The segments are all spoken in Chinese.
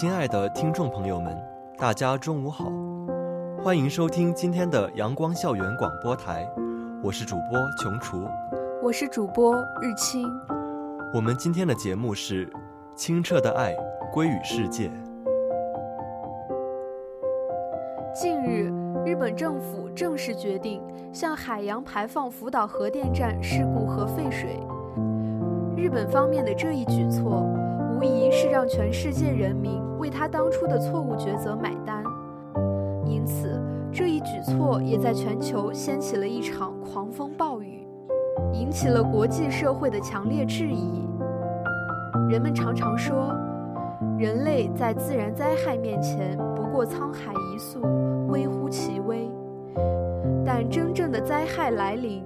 亲爱的听众朋友们，大家中午好，欢迎收听今天的阳光校园广播台，我是主播琼厨，我是主播日清。我们今天的节目是《清澈的爱归于世界》。近日，日本政府正式决定向海洋排放福岛核电站事故核废水。日本方面的这一举措。无疑是让全世界人民为他当初的错误抉择买单，因此这一举措也在全球掀起了一场狂风暴雨，引起了国际社会的强烈质疑。人们常常说，人类在自然灾害面前不过沧海一粟，微乎其微。但真正的灾害来临，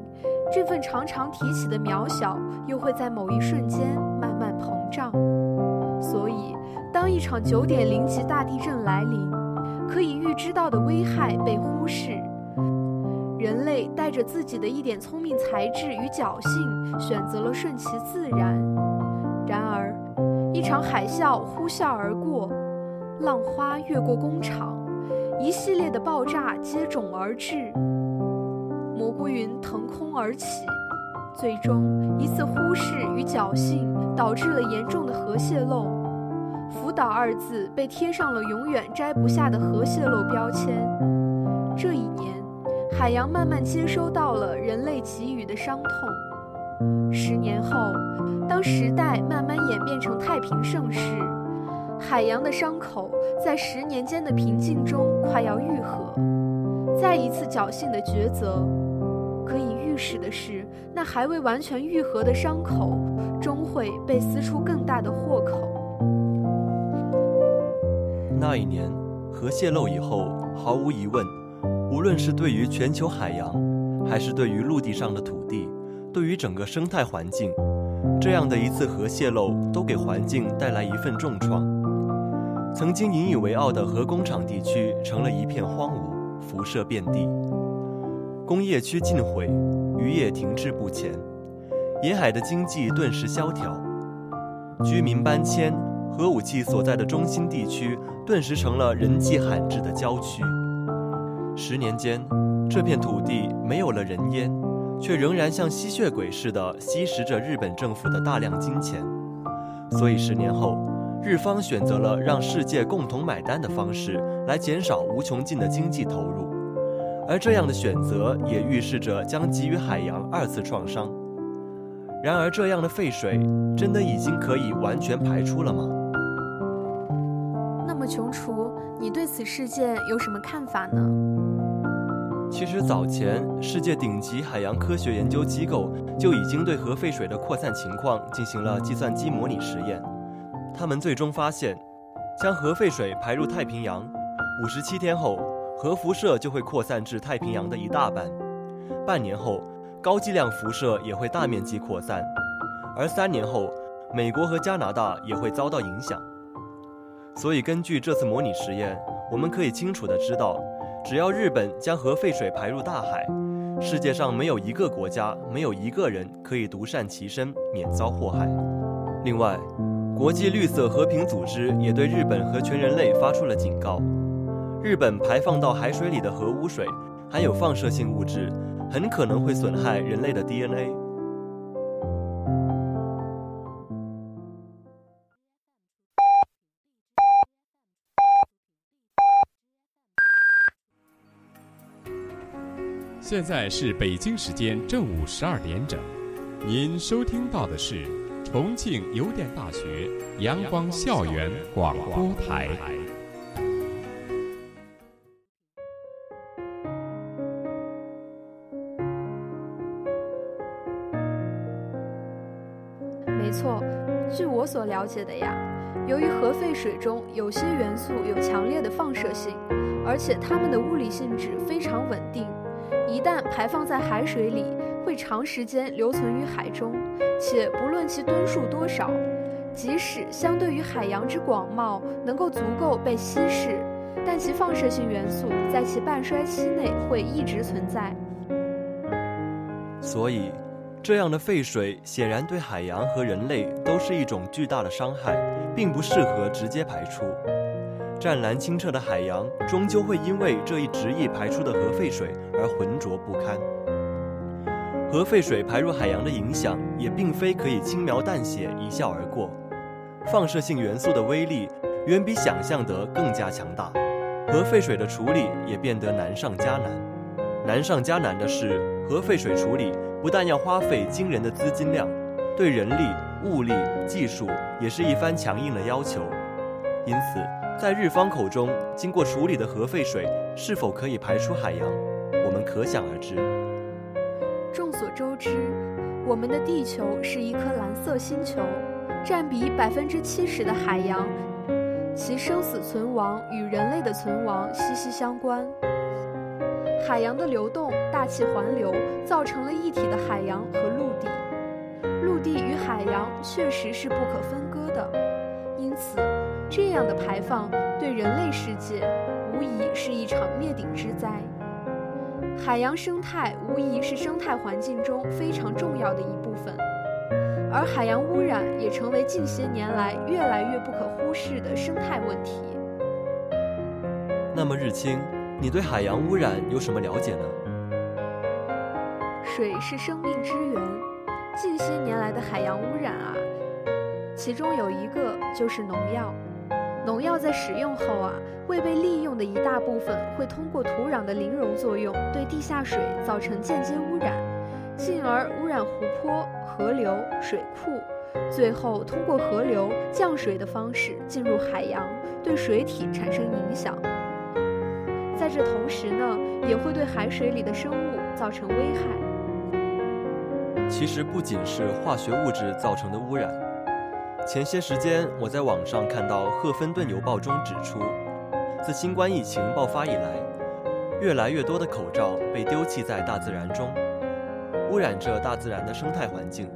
这份常常提起的渺小，又会在某一瞬间慢慢膨胀。所以，当一场九点零级大地震来临，可以预知到的危害被忽视，人类带着自己的一点聪明才智与侥幸，选择了顺其自然。然而，一场海啸呼啸而过，浪花越过工厂，一系列的爆炸接踵而至，蘑菇云腾空而起，最终一次忽视与侥幸。导致了严重的核泄漏，福岛二字被贴上了永远摘不下的核泄漏标签。这一年，海洋慢慢接收到了人类给予的伤痛。十年后，当时代慢慢演变成太平盛世，海洋的伤口在十年间的平静中快要愈合。再一次侥幸的抉择，可以预示的是，那还未完全愈合的伤口。终会被撕出更大的豁口。那一年，核泄漏以后，毫无疑问，无论是对于全球海洋，还是对于陆地上的土地，对于整个生态环境，这样的一次核泄漏都给环境带来一份重创。曾经引以为傲的核工厂地区成了一片荒芜，辐射遍地，工业区尽毁，渔业停滞不前。沿海的经济顿时萧条，居民搬迁，核武器所在的中心地区顿时成了人迹罕至的郊区。十年间，这片土地没有了人烟，却仍然像吸血鬼似的吸食着日本政府的大量金钱。所以，十年后，日方选择了让世界共同买单的方式来减少无穷尽的经济投入，而这样的选择也预示着将给予海洋二次创伤。然而，这样的废水真的已经可以完全排出了吗？么，琼厨，你对此事件有什么看法呢？其实，早前世界顶级海洋科学研究机构就已经对核废水的扩散情况进行了计算机模拟实验。他们最终发现，将核废水排入太平洋，五十七天后，核辐射就会扩散至太平洋的一大半。半年后。高剂量辐射也会大面积扩散，而三年后，美国和加拿大也会遭到影响。所以，根据这次模拟实验，我们可以清楚地知道，只要日本将核废水排入大海，世界上没有一个国家、没有一个人可以独善其身，免遭祸害。另外，国际绿色和平组织也对日本和全人类发出了警告：日本排放到海水里的核污水含有放射性物质。很可能会损害人类的 DNA。现在是北京时间正午十二点整您收听到的是重庆邮电大学阳光校园广播台。没错据我所了解的呀由于核废水中有些元素有强烈的放射性而且它们的物理性质非常稳定一旦排放在海水里，会长时间留存于海中，且不论其吨数多少，即使相对于海洋之广袤，能够足够被稀释，但其放射性元素在其半衰期内会一直存在。所以。这样的废水显然对海洋和人类都是一种巨大的伤害，并不适合直接排出。湛蓝清澈的海洋终究会因为这一执意排出的核废水而浑浊不堪。核废水排入海洋的影响也并非可以轻描淡写一笑而过，放射性元素的威力远比想象得更加强大，核废水的处理也变得难上加难。难上加难的是，核废水处理。不但要花费惊人的资金量，对人力、物力、技术也是一番强硬的要求。因此，在日方口中，经过处理的核废水是否可以排出海洋，我们可想而知。众所周知，我们的地球是一颗蓝色星球，占比百分之七十的海洋，其生死存亡与人类的存亡息息相关。海洋的流动、大气环流，造成了一体的海洋和陆地。陆地与海洋确实是不可分割的，因此，这样的排放对人类世界无疑是一场灭顶之灾。海洋生态无疑是生态环境中非常重要的一部分，而海洋污染也成为近些年来越来越不可忽视的生态问题。那么，日清。你对海洋污染有什么了解呢？水是生命之源，近些年来的海洋污染啊，其中有一个就是农药。农药在使用后啊，未被利用的一大部分会通过土壤的零溶作用，对地下水造成间接污染，进而污染湖泊、河流、水库，最后通过河流降水的方式进入海洋，对水体产生影响。在这同时呢，也会对海水里的生物造成危害。其实不仅是化学物质造成的污染，前些时间我在网上看到《赫芬顿邮报》中指出，自新冠疫情爆发以来，越来越多的口罩被丢弃在大自然中，污染着大自然的生态环境。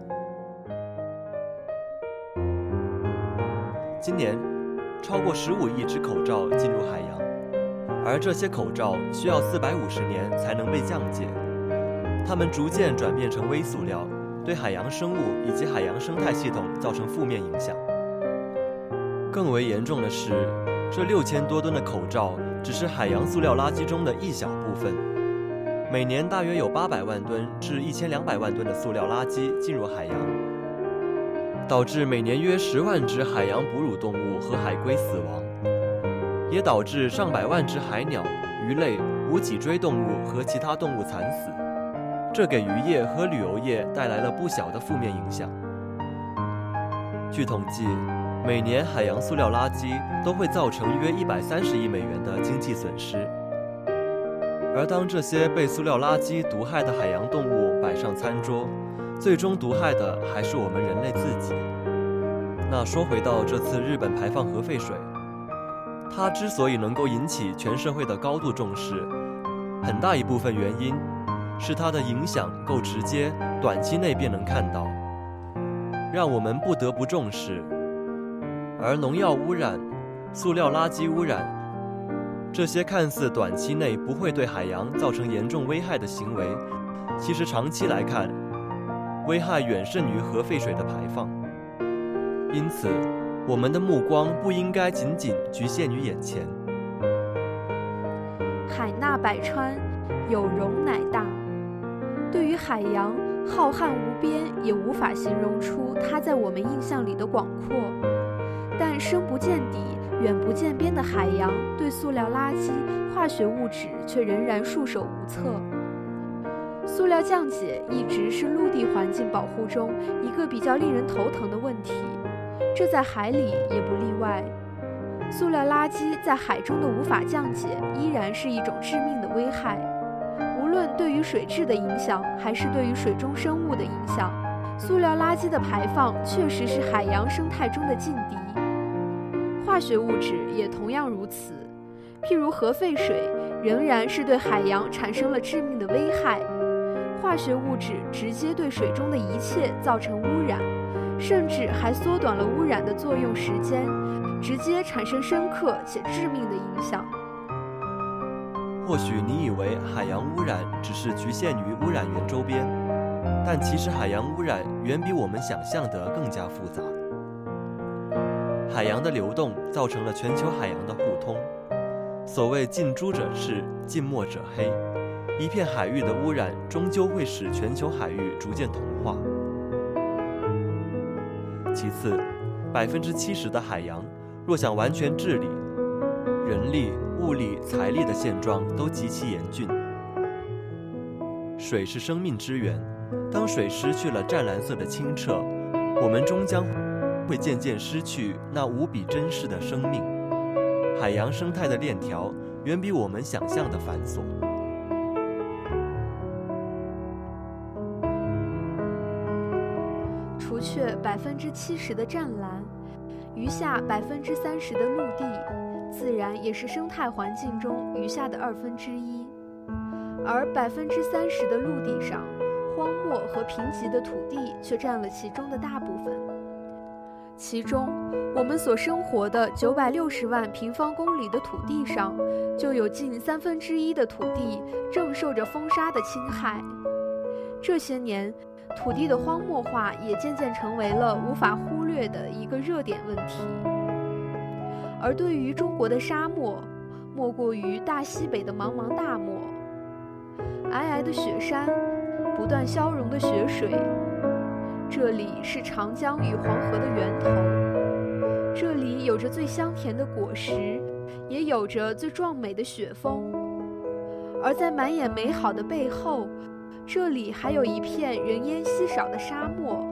今年，超过十五亿只口罩进入海洋。而这些口罩需要四百五十年才能被降解，它们逐渐转变成微塑料，对海洋生物以及海洋生态系统造成负面影响。更为严重的是，这六千多吨的口罩只是海洋塑料垃圾中的一小部分，每年大约有八百万吨至一千两百万吨的塑料垃圾进入海洋，导致每年约十万只海洋哺乳动物和海龟死亡。也导致上百万只海鸟、鱼类、无脊椎动物和其他动物惨死，这给渔业和旅游业带来了不小的负面影响。据统计，每年海洋塑料垃圾都会造成约一百三十亿美元的经济损失。而当这些被塑料垃圾毒害的海洋动物摆上餐桌，最终毒害的还是我们人类自己。那说回到这次日本排放核废水。它之所以能够引起全社会的高度重视，很大一部分原因是它的影响够直接，短期内便能看到，让我们不得不重视。而农药污染、塑料垃圾污染这些看似短期内不会对海洋造成严重危害的行为，其实长期来看，危害远胜于核废水的排放。因此。我们的目光不应该仅仅局限于眼前。海纳百川，有容乃大。对于海洋，浩瀚无边，也无法形容出它在我们印象里的广阔。但深不见底、远不见边的海洋，对塑料垃圾、化学物质却仍然束手无策。塑料降解一直是陆地环境保护中一个比较令人头疼的问题。这在海里也不例外。塑料垃圾在海中的无法降解，依然是一种致命的危害。无论对于水质的影响，还是对于水中生物的影响，塑料垃圾的排放确实是海洋生态中的劲敌。化学物质也同样如此，譬如核废水，仍然是对海洋产生了致命的危害。化学物质直接对水中的一切造成污染，甚至还缩短了污染的作用时间，直接产生深刻且致命的影响。或许你以为海洋污染只是局限于污染源周边，但其实海洋污染远比我们想象的更加复杂。海洋的流动造成了全球海洋的互通。所谓近朱者赤，近墨者黑。一片海域的污染，终究会使全球海域逐渐同化。其次，百分之七十的海洋，若想完全治理，人力、物力、财力的现状都极其严峻。水是生命之源，当水失去了湛蓝色的清澈，我们终将会渐渐失去那无比珍视的生命。海洋生态的链条远比我们想象的繁琐。除却百分之七十的湛蓝，余下百分之三十的陆地，自然也是生态环境中余下的二分之一。而百分之三十的陆地上，荒漠和贫瘠的土地却占了其中的大部分。其中，我们所生活的九百六十万平方公里的土地上，就有近三分之一的土地正受着风沙的侵害。这些年，土地的荒漠化也渐渐成为了无法忽略的一个热点问题。而对于中国的沙漠，莫过于大西北的茫茫大漠，皑皑的雪山，不断消融的雪水。这里是长江与黄河的源头，这里有着最香甜的果实，也有着最壮美的雪峰。而在满眼美好的背后，这里还有一片人烟稀少的沙漠。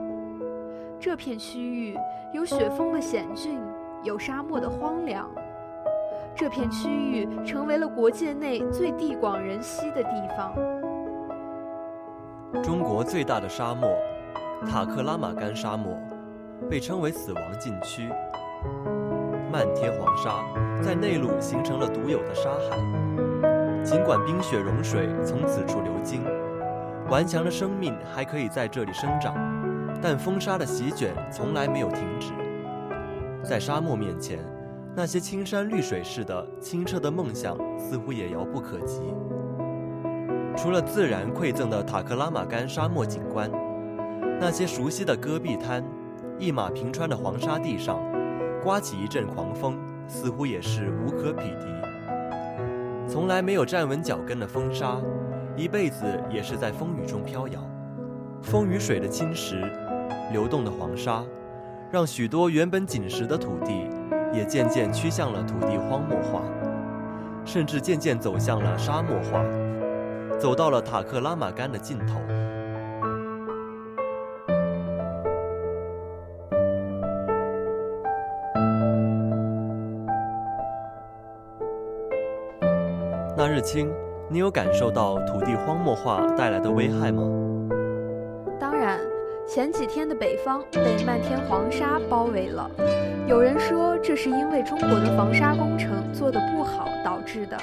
这片区域有雪峰的险峻，有沙漠的荒凉。这片区域成为了国界内最地广人稀的地方。中国最大的沙漠。塔克拉玛干沙漠被称为“死亡禁区”，漫天黄沙在内陆形成了独有的沙海。尽管冰雪融水从此处流经，顽强的生命还可以在这里生长，但风沙的席卷从来没有停止。在沙漠面前，那些青山绿水似的清澈的梦想似乎也遥不可及。除了自然馈赠的塔克拉玛干沙漠景观。那些熟悉的戈壁滩，一马平川的黄沙地上，刮起一阵狂风，似乎也是无可匹敌。从来没有站稳脚跟的风沙，一辈子也是在风雨中飘摇。风与水的侵蚀，流动的黄沙，让许多原本紧实的土地，也渐渐趋向了土地荒漠化，甚至渐渐走向了沙漠化，走到了塔克拉玛干的尽头。那日清，你有感受到土地荒漠化带来的危害吗？前几天的北方被漫天黄沙包围了。有人说这是因为中国的防沙工程做得不好导致的，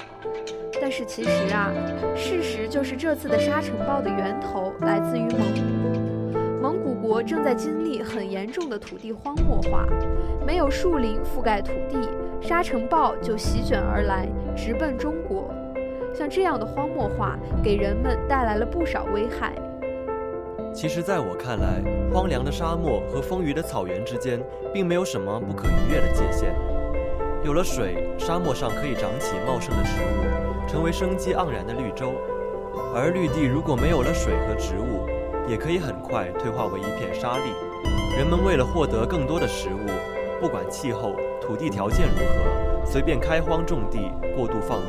但是其实啊，事实就是这次的沙尘暴的源头来自于蒙古。蒙古国正在经历很严重的土地荒漠化，没有树林覆盖土地，沙尘暴就席卷而来，直奔中国。像这样的荒漠化，给人们带来了不少危害。其实，在我看来，荒凉的沙漠和丰腴的草原之间，并没有什么不可逾越的界限。有了水，沙漠上可以长起茂盛的植物，成为生机盎然的绿洲；而绿地如果没有了水和植物，也可以很快退化为一片沙砾。人们为了获得更多的食物，不管气候、土地条件如何，随便开荒种地，过度放牧。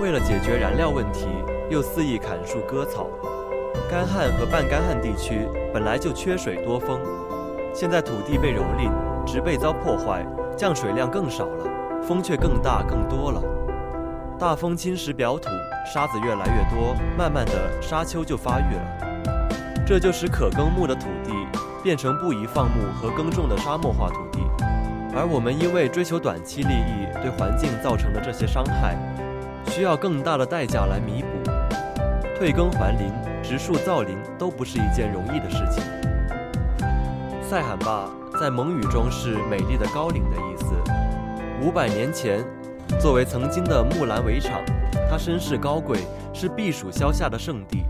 为了解决燃料问题，又肆意砍树割草。干旱和半干旱地区本来就缺水多风，现在土地被蹂躏，植被遭破坏，降水量更少了，风却更大更多了。大风侵蚀表土，沙子越来越多，慢慢的沙丘就发育了。这就使可耕牧的土地变成不宜放牧和耕种的沙漠化土地。而我们因为追求短期利益，对环境造成的这些伤害，需要更大的代价来弥补。退耕还林、植树造林都不是一件容易的事情。塞罕坝在蒙语中是“美丽的高岭”的意思。五百年前，作为曾经的木兰围场，它身世高贵，是避暑消夏的圣地。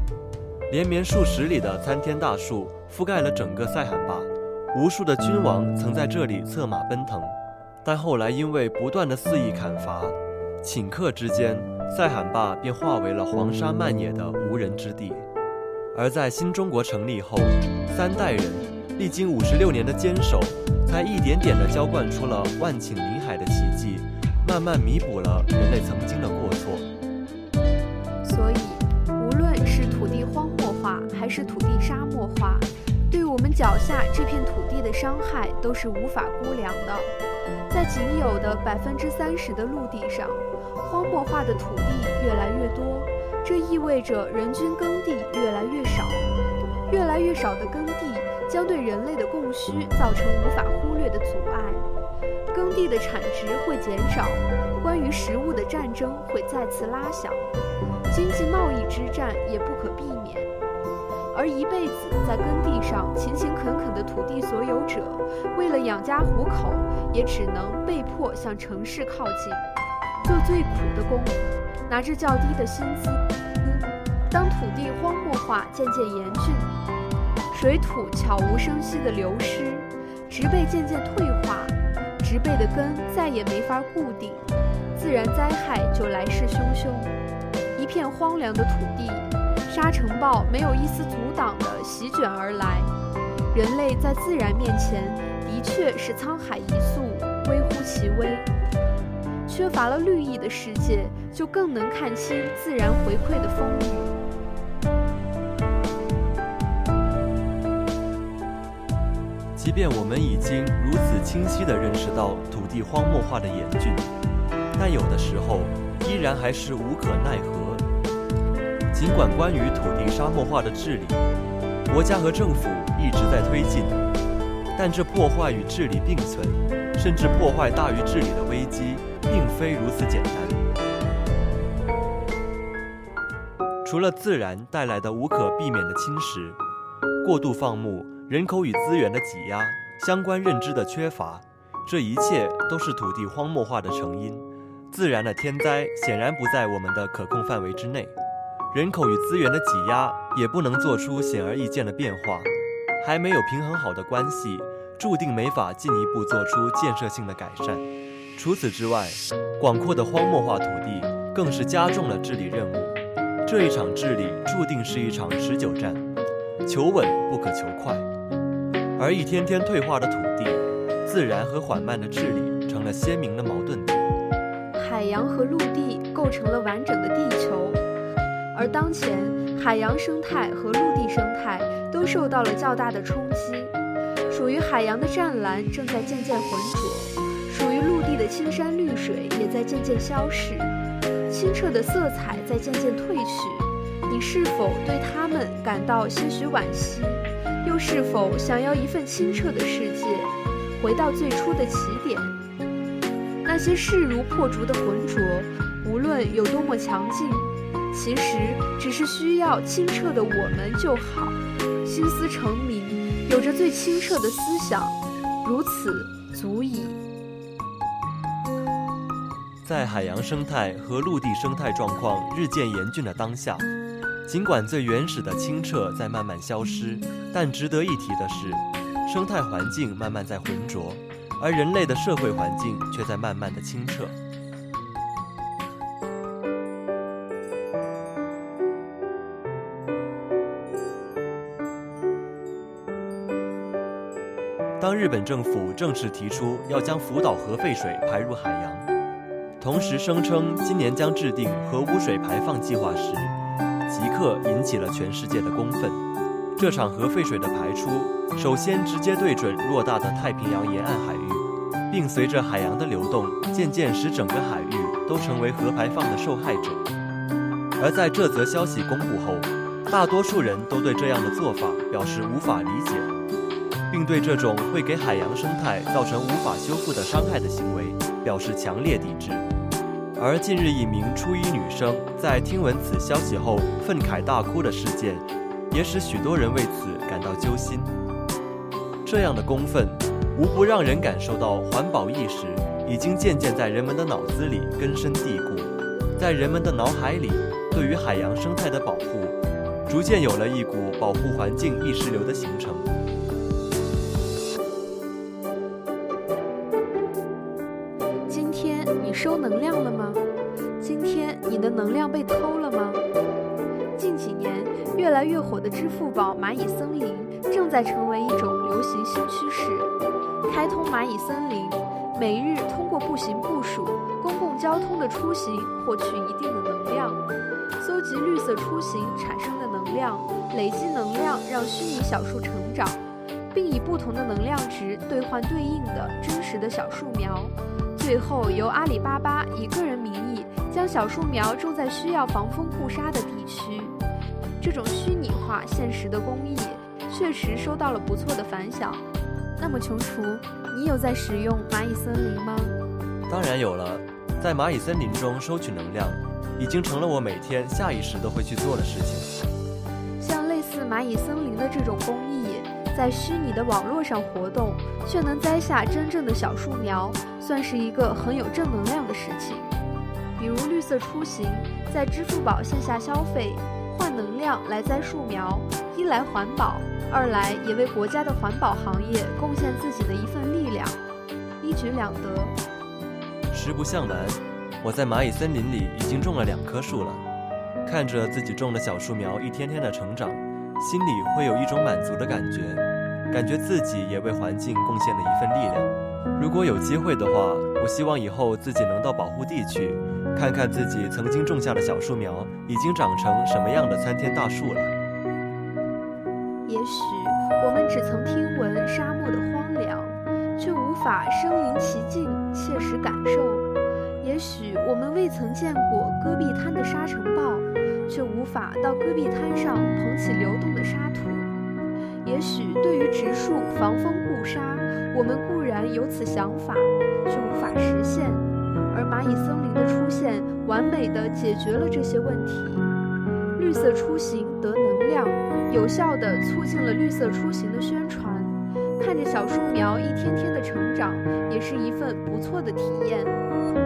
连绵数十里的参天大树覆盖了整个塞罕坝。无数的君王曾在这里策马奔腾，但后来因为不断的肆意砍伐、顷刻之间，塞罕坝便化为了黄沙漫野的无人之地。而在新中国成立后，三代人历经五十六年的坚守，才一点点地浇灌出了万顷林海的奇迹，慢慢弥补了人类曾经的过错。所以，无论是土地荒漠化，还是土地沙漠化。对我们脚下这片土地的伤害都是无法估量的。在仅有的百分之三十的陆地上，荒漠化的土地越来越多，这意味着人均耕地越来越少。越来越少的耕地将对人类的供需造成无法忽略的阻碍，耕地的产值会减少，关于食物的战争会再次拉响，经济贸易之战也不可避免。而一辈子在耕地上勤勤恳恳的土地所有者，为了养家糊口，也只能被迫向城市靠近，做最苦的工，拿着较低的薪资。当土地荒漠化渐渐严峻，水土悄无声息地流失，植被渐渐退化，植被的根再也没法固定，自然灾害就来势汹汹。一片荒凉的土地。沙尘暴没有一丝阻挡地席卷而来，人类在自然面前的确是沧海一粟，微乎其微。缺乏了绿意的世界，就更能看清自然回馈的风雨。即便我们已经如此清晰地认识到土地荒漠化的严峻，但有的时候依然还是无可奈何。尽管关于土地沙漠化的治理，国家和政府一直在推进，但这破坏与治理并存，甚至破坏大于治理的危机，并非如此简单。除了自然带来的无可避免的侵蚀，过度放牧、人口与资源的挤压、相关认知的缺乏，这一切都是土地荒漠化的成因。自然的天灾显然不在我们的可控范围之内。人口与资源的挤压也不能做出显而易见的变化，还没有平衡好的关系，注定没法进一步做出建设性的改善。除此之外，广阔的荒漠化土地更是加重了治理任务。这一场治理注定是一场持久战，求稳不可求快。而一天天退化的土地，自然和缓慢的治理成了鲜明的矛盾点。海洋和陆地构成了完整的地球。而当前，海洋生态和陆地生态都受到了较大的冲击。属于海洋的湛蓝正在渐渐浑浊，属于陆地的青山绿水也在渐渐消逝，清澈的色彩在渐渐褪去。你是否对他们感到些许惋惜？又是否想要一份清澈的世界，回到最初的起点？那些势如破竹的浑浊，无论有多么强劲。其实只是需要清澈的我们就好，心思澄明，有着最清澈的思想，如此足矣。在海洋生态和陆地生态状况日渐严峻的当下，尽管最原始的清澈在慢慢消失，但值得一提的是，生态环境慢慢在浑浊，而人类的社会环境却在慢慢的清澈。当日本政府正式提出要将福岛核废水排入海洋，同时声称今年将制定核污水排放计划时，即刻引起了全世界的公愤。这场核废水的排出，首先直接对准偌大的太平洋沿岸海域，并随着海洋的流动，渐渐使整个海域都成为核排放的受害者。而在这则消息公布后，大多数人都对这样的做法表示无法理解，并对这种会给海洋生态造成无法修复的伤害的行为表示强烈抵制。而近日，一名初一女生在听闻此消息后愤慨大哭的事件，也使许多人为此感到揪心。这样的公愤，无不让人感受到环保意识已经渐渐在人们的脑子里根深蒂固，在人们的脑海里，对于海洋生态的保护，逐渐有了一股保护环境意识流的形成。收能量了吗？今天你的能量被偷了吗？近几年越来越火的支付宝蚂蚁森林正在成为一种流行新趋势。开通蚂蚁森林，每日通过步行步数公共交通的出行获取一定的能量，搜集绿色出行产生的能量，累积能量让虚拟小树成长，并以不同的能量值兑换对应的真实的小树苗。最后由阿里巴巴以个人名义将小树苗种在需要防风固沙的地区。这种虚拟化现实的公益，确实收到了不错的反响。那么穷厨，你有在使用蚂蚁森林吗？当然有了，在蚂蚁森林中收取能量，已经成了我每天下意识都会去做的事情。像类似蚂蚁森林的这种公益，在虚拟的网络上活动，却能栽下真正的小树苗，算是一个很有正能量的事情。比如绿色出行，在支付宝线下消费，换能量来栽树苗，一来环保，二来也为国家的环保行业贡献自己的一份力量，一举两得。实不相瞒，我在蚂蚁森林里已经种了两棵树了，看着自己种的小树苗一天天的成长，心里会有一种满足的感觉，感觉自己也为环境贡献了一份力量。如果有机会的话，我希望以后自己能到保护地去，看看自己曾经种下的小树苗已经长成什么样的参天大树了。也许我们只曾听闻沙漠的荒凉，却无法身临其境切实感受；也许我们未曾见过戈壁滩的沙尘暴，却无法到戈壁滩上捧起流动的沙土；也许对于植树防风固沙，我们固然有此想法，却无法实现。而蚂蚁森林的出现，完美的解决了这些问题。绿色出行得能量，有效地促进了绿色出行的宣传。看着小树苗一天天的成长，也是一份不错的体验。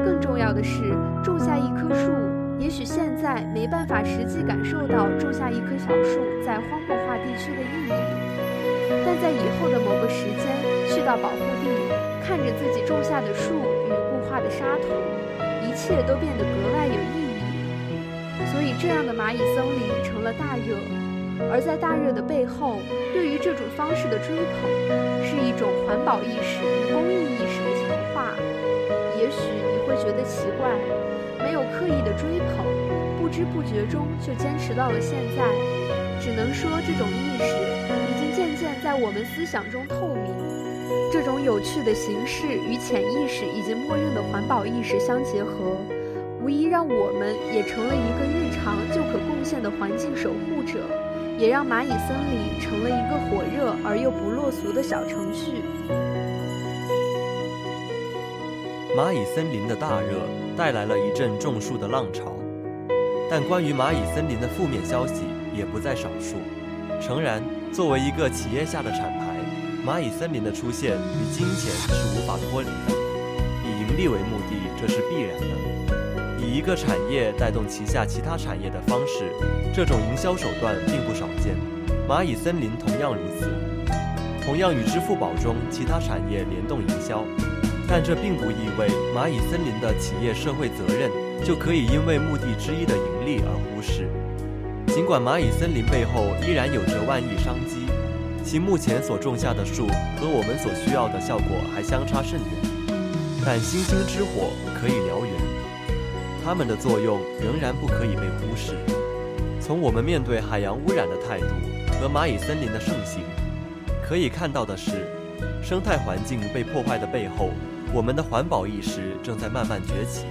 更重要的是，种下一棵树，也许现在没办法实际感受到种下一棵小树在荒漠化地区的意义，但在以后的某个时间去到保护地，看着自己种下的树与固化的沙土，一切都变得格外有意义。所以，这样的蚂蚁森林成了大热，而在大热的背后，对于这种方式的追捧，是一种环保意识与公益意识的强化。也许你会觉得奇怪，没有刻意的追捧，不知不觉中就坚持到了现在。只能说，这种意识已经渐渐在我们思想中透明。这种有趣的形式与潜意识以及默认的环保意识相结合。无疑让我们也成了一个日常就可贡献的环境守护者，也让蚂蚁森林成了一个火热而又不落俗的小程序。蚂蚁森林的大热带来了一阵种树的浪潮，但关于蚂蚁森林的负面消息也不在少数。诚然，作为一个企业下的厂牌，蚂蚁森林的出现与金钱是无法脱离的，以盈利为目的，这是必然的。以一个产业带动旗下其他产业的方式，这种营销手段并不少见。蚂蚁森林同样如此，同样与支付宝中其他产业联动营销。但这并不意味蚂蚁森林的企业社会责任就可以因为目的之一的盈利而忽视。尽管蚂蚁森林背后依然有着万亿商机，其目前所种下的树和我们所需要的效果还相差甚远，但星星之火可以燎原，它们的作用仍然不可以被忽视。从我们面对海洋污染的态度和蚂蚁森林的盛行，可以看到的是，生态环境被破坏的背后。我们的环保意识正在慢慢崛起，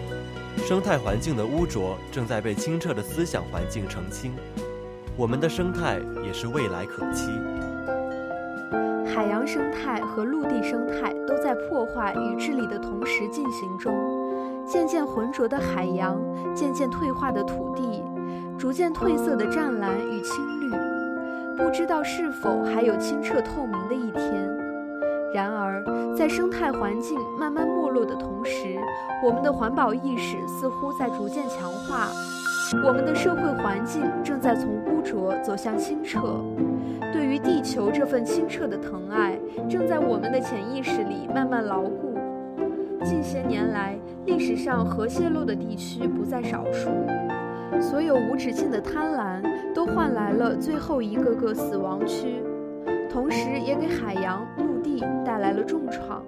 生态环境的污浊正在被清澈的思想环境澄清。我们的生态也是未来可期。海洋生态和陆地生态都在破坏与治理的同时进行中，渐渐浑浊的海洋，渐渐退化的土地，逐渐褪色的湛蓝与青绿，不知道是否还有清澈透明的一天。然而，在生态环境慢慢没落的同时，我们的环保意识似乎在逐渐强化，我们的社会环境正在从污浊走向清澈。对于地球这份清澈的疼爱，正在我们的潜意识里慢慢牢固。近些年来，历史上核泄漏的地区不在少数，所有无止境的贪婪都换来了最后一个个死亡区，同时也给海洋。带来了重创，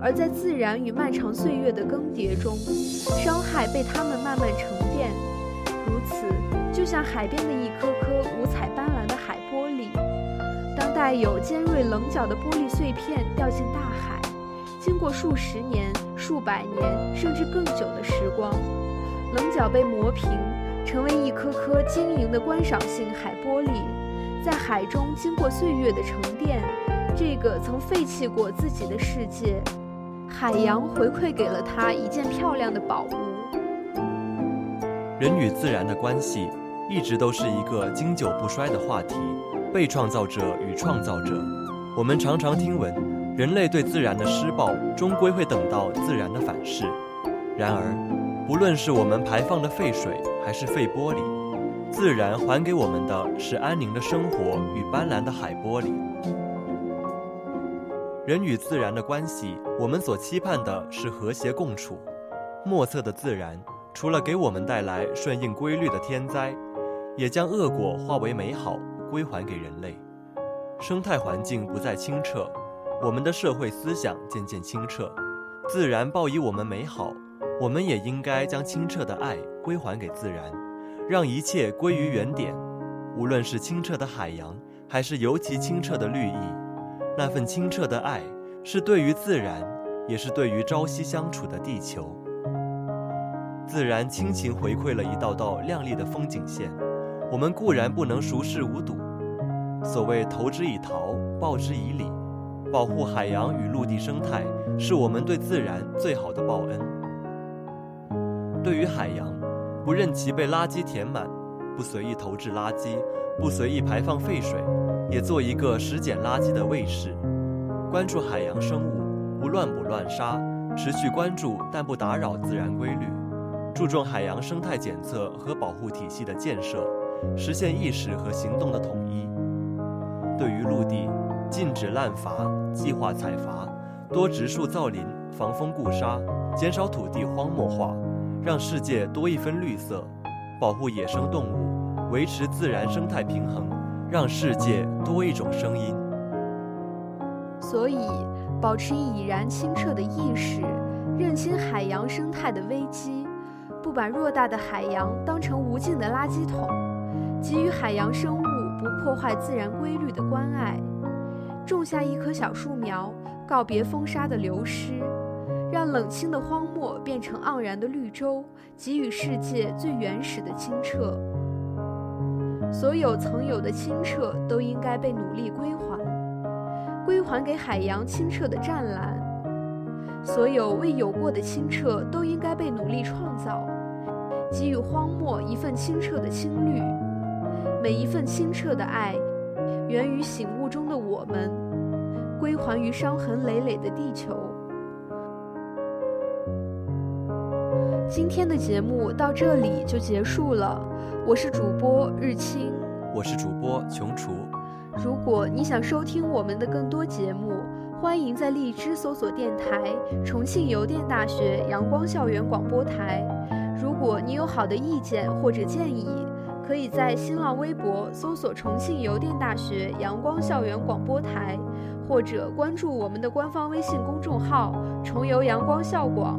而在自然与漫长岁月的更迭中，伤害被它们慢慢沉淀。如此，就像海边的一颗颗五彩斑斓的海玻璃，当带有尖锐棱角的玻璃碎片掉进大海，经过数十年、数百年甚至更久的时光，棱角被磨平，成为一颗颗晶莹的观赏性海玻璃，在海中经过岁月的沉淀。这个曾废弃过自己的世界，海洋回馈给了他一件漂亮的宝物。人与自然的关系一直都是一个经久不衰的话题。被创造者与创造者，我们常常听闻，人类对自然的施暴终归会等到自然的反噬。然而，不论是我们排放的废水还是废玻璃，自然还给我们的是安宁的生活与斑斓的海玻璃。人与自然的关系，我们所期盼的是和谐共处。莫测的自然，除了给我们带来顺应规律的天灾，也将恶果化为美好，归还给人类。生态环境不再清澈，我们的社会思想渐渐清澈。自然报以我们美好，我们也应该将清澈的爱归还给自然，让一切归于原点。无论是清澈的海洋，还是尤其清澈的绿意。那份清澈的爱，是对于自然，也是对于朝夕相处的地球。自然倾情回馈了一道道亮丽的风景线，我们固然不能熟视无睹。所谓投之以桃，报之以李，保护海洋与陆地生态，是我们对自然最好的报恩。对于海洋，不任其被垃圾填满，不随意投掷垃圾，不随意排放废水。也做一个拾捡垃圾的卫士，关注海洋生物，不乱捕乱杀，持续关注但不打扰自然规律，注重海洋生态检测和保护体系的建设，实现意识和行动的统一。对于陆地，禁止滥伐、计划采伐，多植树造林，防风固沙，减少土地荒漠化，让世界多一分绿色，保护野生动物，维持自然生态平衡。让世界多一种声音。所以，保持已然清澈的意识，认清海洋生态的危机，不把偌大的海洋当成无尽的垃圾桶，给予海洋生物不破坏自然规律的关爱，种下一棵小树苗，告别风沙的流失，让冷清的荒漠变成盎然的绿洲，给予世界最原始的清澈。所有曾有的清澈都应该被努力归还，归还给海洋清澈的湛蓝；所有未有过的清澈都应该被努力创造，给予荒漠一份清澈的青绿。每一份清澈的爱，源于醒悟中的我们，归还于伤痕累累的地球。今天的节目到这里就结束了，我是主播日清，我是主播琼厨。如果你想收听我们的更多节目，欢迎在荔枝搜索电台重庆邮电大学阳光校园广播台。如果你有好的意见或者建议，可以在新浪微博搜索重庆邮电大学阳光校园广播台，或者关注我们的官方微信公众号“重游阳光校广”。